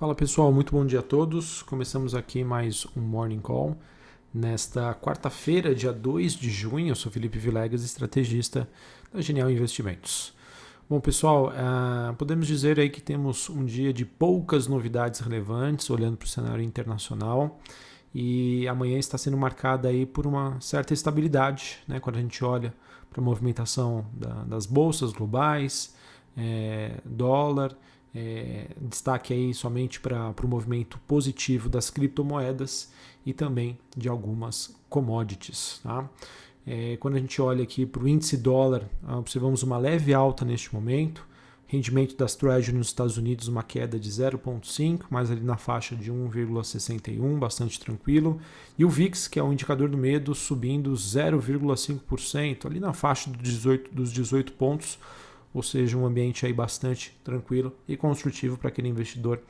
Fala pessoal, muito bom dia a todos. Começamos aqui mais um Morning Call. Nesta quarta-feira, dia 2 de junho, eu sou Felipe Vilegas, estrategista da Genial Investimentos. Bom pessoal, uh, podemos dizer aí que temos um dia de poucas novidades relevantes, olhando para o cenário internacional, e amanhã está sendo marcada aí por uma certa estabilidade, né, quando a gente olha para a movimentação da, das bolsas globais, é, dólar, é, destaque aí somente para o movimento positivo das criptomoedas e também de algumas commodities. Tá? É, quando a gente olha aqui para o índice dólar, observamos uma leve alta neste momento. Rendimento das Treasury nos Estados Unidos, uma queda de 0,5, mais ali na faixa de 1,61, bastante tranquilo. E o VIX, que é o indicador do medo, subindo 0,5%, ali na faixa dos 18, dos 18 pontos, ou seja, um ambiente aí bastante tranquilo e construtivo para aquele investidor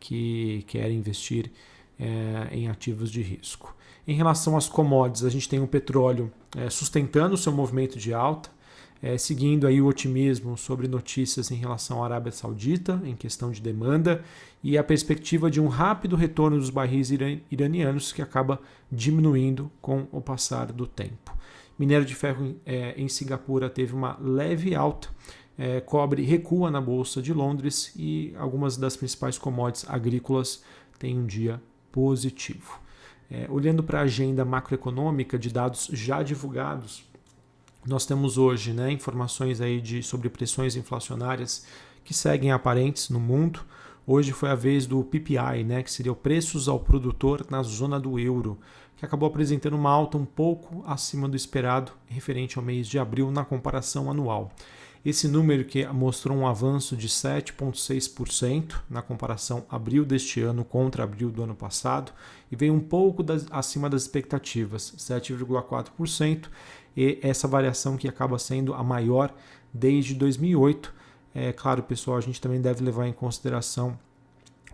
que quer investir é, em ativos de risco. Em relação às commodities, a gente tem o petróleo é, sustentando o seu movimento de alta, é, seguindo aí o otimismo sobre notícias em relação à Arábia Saudita, em questão de demanda, e a perspectiva de um rápido retorno dos barris iranianos que acaba diminuindo com o passar do tempo. Minério de ferro é, em Singapura teve uma leve alta, é, cobre recua na Bolsa de Londres e algumas das principais commodities agrícolas têm um dia positivo. É, olhando para a agenda macroeconômica de dados já divulgados, nós temos hoje né, informações aí de, sobre pressões inflacionárias que seguem aparentes no mundo. Hoje foi a vez do PPI, né, que seria o preços ao produtor na zona do euro, que acabou apresentando uma alta um pouco acima do esperado referente ao mês de abril na comparação anual. Esse número que mostrou um avanço de 7,6% na comparação abril deste ano contra abril do ano passado e veio um pouco das, acima das expectativas, 7,4%, e essa variação que acaba sendo a maior desde 2008. É claro, pessoal, a gente também deve levar em consideração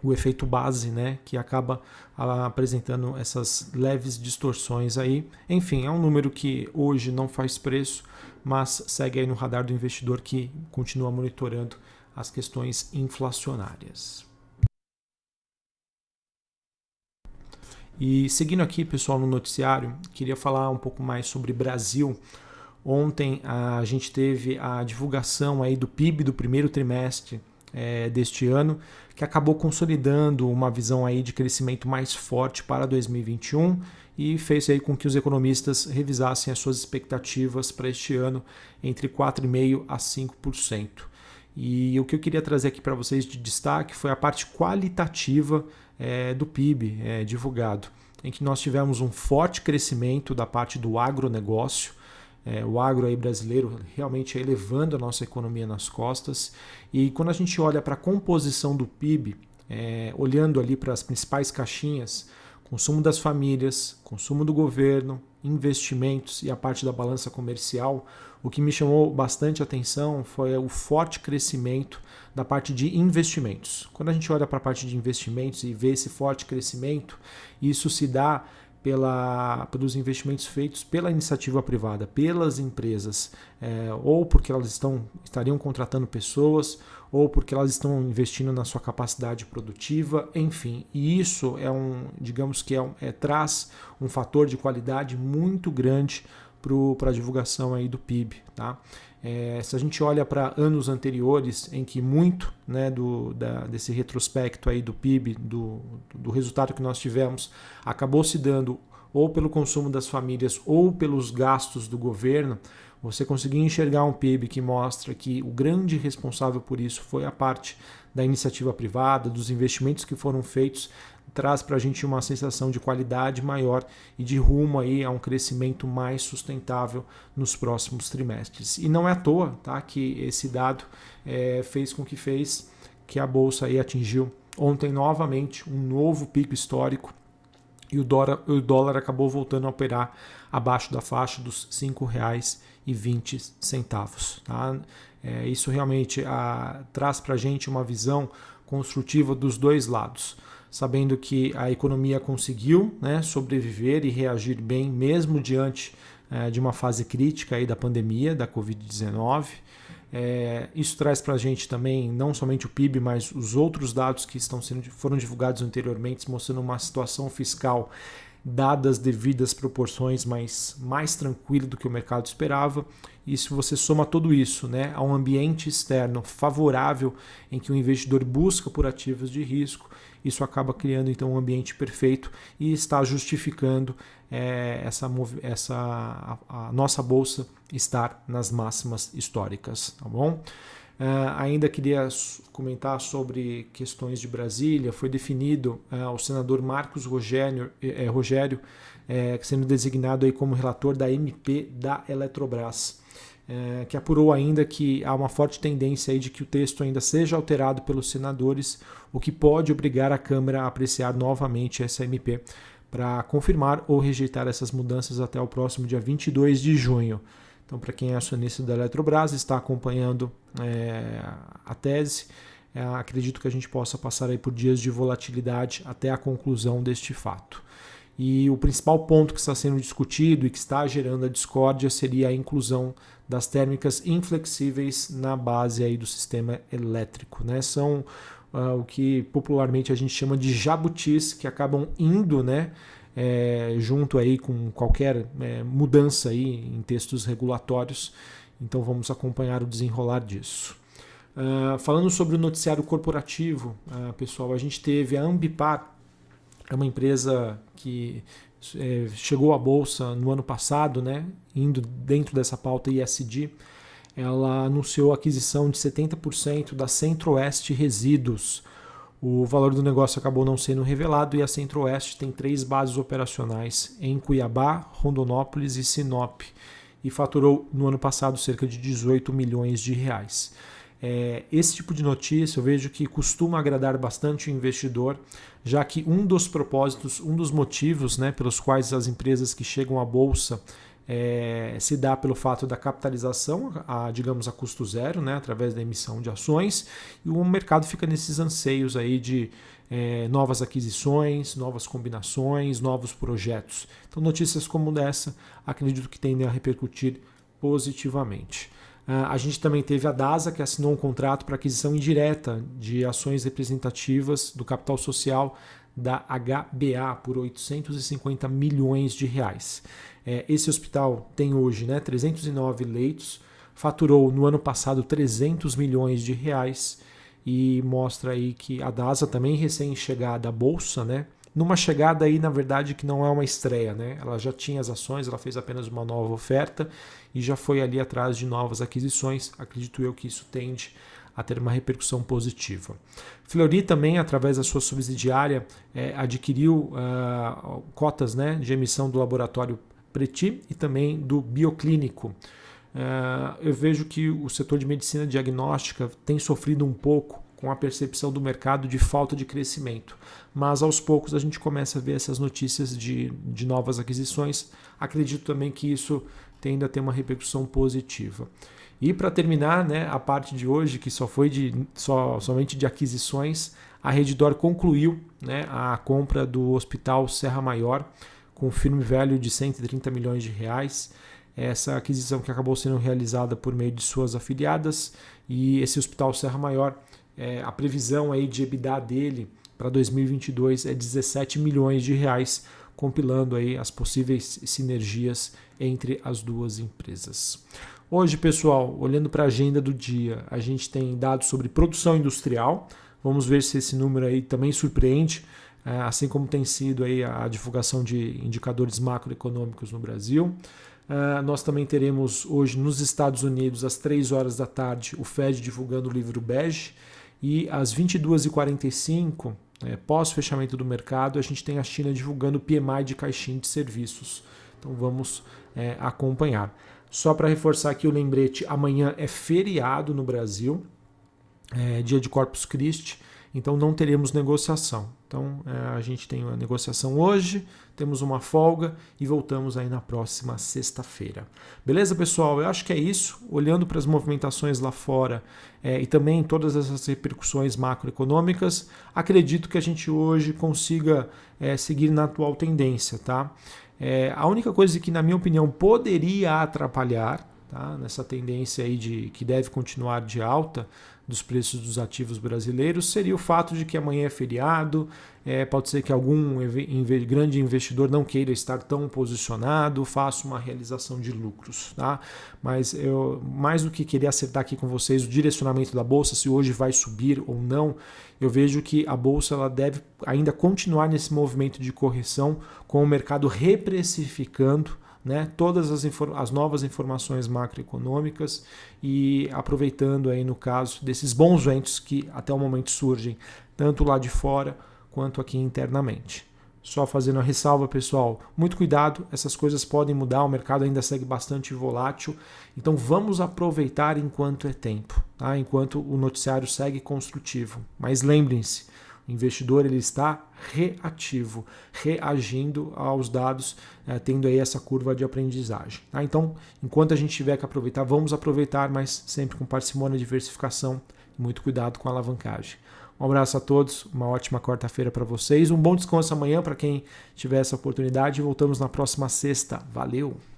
o efeito base, né, que acaba apresentando essas leves distorções aí. Enfim, é um número que hoje não faz preço, mas segue aí no radar do investidor que continua monitorando as questões inflacionárias. E seguindo aqui, pessoal, no noticiário, queria falar um pouco mais sobre Brasil. Ontem a gente teve a divulgação aí do PIB do primeiro trimestre é, deste ano, que acabou consolidando uma visão aí de crescimento mais forte para 2021 e fez aí com que os economistas revisassem as suas expectativas para este ano entre 4,5% a 5%. E o que eu queria trazer aqui para vocês de destaque foi a parte qualitativa é, do PIB é, divulgado, em que nós tivemos um forte crescimento da parte do agronegócio, é, o agro aí brasileiro realmente elevando a nossa economia nas costas. E quando a gente olha para a composição do PIB, é, olhando ali para as principais caixinhas, consumo das famílias, consumo do governo, investimentos e a parte da balança comercial, o que me chamou bastante atenção foi o forte crescimento da parte de investimentos. Quando a gente olha para a parte de investimentos e vê esse forte crescimento, isso se dá pela, pelos investimentos feitos pela iniciativa privada, pelas empresas, é, ou porque elas estão, estariam contratando pessoas, ou porque elas estão investindo na sua capacidade produtiva, enfim. E isso é um, digamos que é, é traz um fator de qualidade muito grande para a divulgação aí do PIB. Tá? É, se a gente olha para anos anteriores, em que muito né, do, da, desse retrospecto aí do PIB, do, do resultado que nós tivemos, acabou se dando ou pelo consumo das famílias ou pelos gastos do governo, você conseguir enxergar um PIB que mostra que o grande responsável por isso foi a parte da iniciativa privada, dos investimentos que foram feitos, traz para a gente uma sensação de qualidade maior e de rumo aí a um crescimento mais sustentável nos próximos trimestres. E não é à toa tá, que esse dado é, fez com que fez que a bolsa aí atingiu ontem novamente um novo pico histórico e o dólar, o dólar acabou voltando a operar abaixo da faixa dos R$ 5,20. Tá? É, isso realmente a, traz para a gente uma visão construtiva dos dois lados, sabendo que a economia conseguiu né, sobreviver e reagir bem, mesmo diante é, de uma fase crítica aí da pandemia, da Covid-19. É, isso traz para a gente também não somente o PIB, mas os outros dados que estão sendo, foram divulgados anteriormente, mostrando uma situação fiscal dadas devidas proporções, mas mais tranquilo do que o mercado esperava. E se você soma tudo isso né, a um ambiente externo favorável em que o investidor busca por ativos de risco, isso acaba criando então um ambiente perfeito e está justificando é, essa, essa a, a nossa bolsa estar nas máximas históricas, tá bom? Uh, ainda queria comentar sobre questões de Brasília. Foi definido uh, o senador Marcos Rogério, eh, Rogério eh, sendo designado aí como relator da MP da Eletrobras, eh, que apurou ainda que há uma forte tendência aí de que o texto ainda seja alterado pelos senadores, o que pode obrigar a Câmara a apreciar novamente essa MP para confirmar ou rejeitar essas mudanças até o próximo dia 22 de junho. Então, para quem é acionista da Eletrobras, está acompanhando é, a tese, é, acredito que a gente possa passar aí por dias de volatilidade até a conclusão deste fato. E o principal ponto que está sendo discutido e que está gerando a discórdia seria a inclusão das térmicas inflexíveis na base aí do sistema elétrico. Né? São uh, o que popularmente a gente chama de jabutis, que acabam indo né, é, junto aí com qualquer é, mudança aí em textos regulatórios. Então vamos acompanhar o desenrolar disso. Uh, falando sobre o noticiário corporativo, uh, pessoal, a gente teve a Ambipar, é uma empresa que é, chegou à bolsa no ano passado, né, indo dentro dessa pauta ISD. Ela anunciou a aquisição de 70% da Centro-Oeste Resíduos, o valor do negócio acabou não sendo revelado e a Centro-Oeste tem três bases operacionais em Cuiabá, Rondonópolis e Sinop e faturou no ano passado cerca de 18 milhões de reais. É, esse tipo de notícia eu vejo que costuma agradar bastante o investidor, já que um dos propósitos, um dos motivos né, pelos quais as empresas que chegam à bolsa é, se dá pelo fato da capitalização, a, digamos, a custo zero, né, através da emissão de ações, e o mercado fica nesses anseios aí de é, novas aquisições, novas combinações, novos projetos. Então, notícias como essa acredito que tendem a repercutir positivamente. Uh, a gente também teve a DASA, que assinou um contrato para aquisição indireta de ações representativas do capital social da HBA por 850 milhões de reais. É, esse hospital tem hoje né, 309 leitos, faturou no ano passado 300 milhões de reais e mostra aí que a DASA também recém-chegada à bolsa, né? Numa chegada aí, na verdade, que não é uma estreia, né? Ela já tinha as ações, ela fez apenas uma nova oferta e já foi ali atrás de novas aquisições. Acredito eu que isso tende a ter uma repercussão positiva. Fleury também, através da sua subsidiária, é, adquiriu uh, cotas né, de emissão do laboratório Preti e também do Bioclínico. Uh, eu vejo que o setor de medicina diagnóstica tem sofrido um pouco com a percepção do mercado de falta de crescimento. Mas aos poucos a gente começa a ver essas notícias de, de novas aquisições. Acredito também que isso tende a ter uma repercussão positiva. E para terminar, né, a parte de hoje, que só foi de, só, somente de aquisições, a Redditor concluiu né, a compra do Hospital Serra Maior com firme value de 130 milhões de reais. Essa aquisição que acabou sendo realizada por meio de suas afiliadas e esse Hospital Serra Maior, é, a previsão aí de EBITDA dele para 2022 é 17 milhões de reais, compilando aí as possíveis sinergias entre as duas empresas. Hoje, pessoal, olhando para a agenda do dia, a gente tem dados sobre produção industrial. Vamos ver se esse número aí também surpreende. É, assim como tem sido aí a divulgação de indicadores macroeconômicos no Brasil. É, nós também teremos hoje nos Estados Unidos, às 3 horas da tarde, o Fed divulgando o livro Bege, e às 22h45, é, pós-fechamento do mercado, a gente tem a China divulgando o PMI de caixinha de serviços. Então vamos acompanhar. Só para reforçar aqui o lembrete, amanhã é feriado no Brasil, é dia de Corpus Christi, então não teremos negociação. Então é, a gente tem uma negociação hoje, temos uma folga e voltamos aí na próxima sexta-feira. Beleza, pessoal? Eu acho que é isso. Olhando para as movimentações lá fora é, e também todas essas repercussões macroeconômicas, acredito que a gente hoje consiga é, seguir na atual tendência, tá? É, a única coisa que, na minha opinião, poderia atrapalhar tá? nessa tendência aí de que deve continuar de alta dos preços dos ativos brasileiros seria o fato de que amanhã é feriado, é, pode ser que algum grande investidor não queira estar tão posicionado, faça uma realização de lucros. Tá? Mas eu, mais do que querer acertar aqui com vocês o direcionamento da bolsa, se hoje vai subir ou não, eu vejo que a bolsa ela deve ainda continuar nesse movimento de correção, com o mercado reprecificando né, todas as, as novas informações macroeconômicas e aproveitando aí no caso desses bons ventos que até o momento surgem, tanto lá de fora quanto aqui internamente. Só fazendo a ressalva, pessoal, muito cuidado, essas coisas podem mudar, o mercado ainda segue bastante volátil, então vamos aproveitar enquanto é tempo, tá? enquanto o noticiário segue construtivo. Mas lembrem-se, investidor ele está reativo, reagindo aos dados, é, tendo aí essa curva de aprendizagem. Tá? Então, enquanto a gente tiver que aproveitar, vamos aproveitar, mas sempre com parcimônia, diversificação e muito cuidado com a alavancagem. Um abraço a todos, uma ótima quarta-feira para vocês, um bom descanso amanhã para quem tiver essa oportunidade voltamos na próxima sexta. Valeu!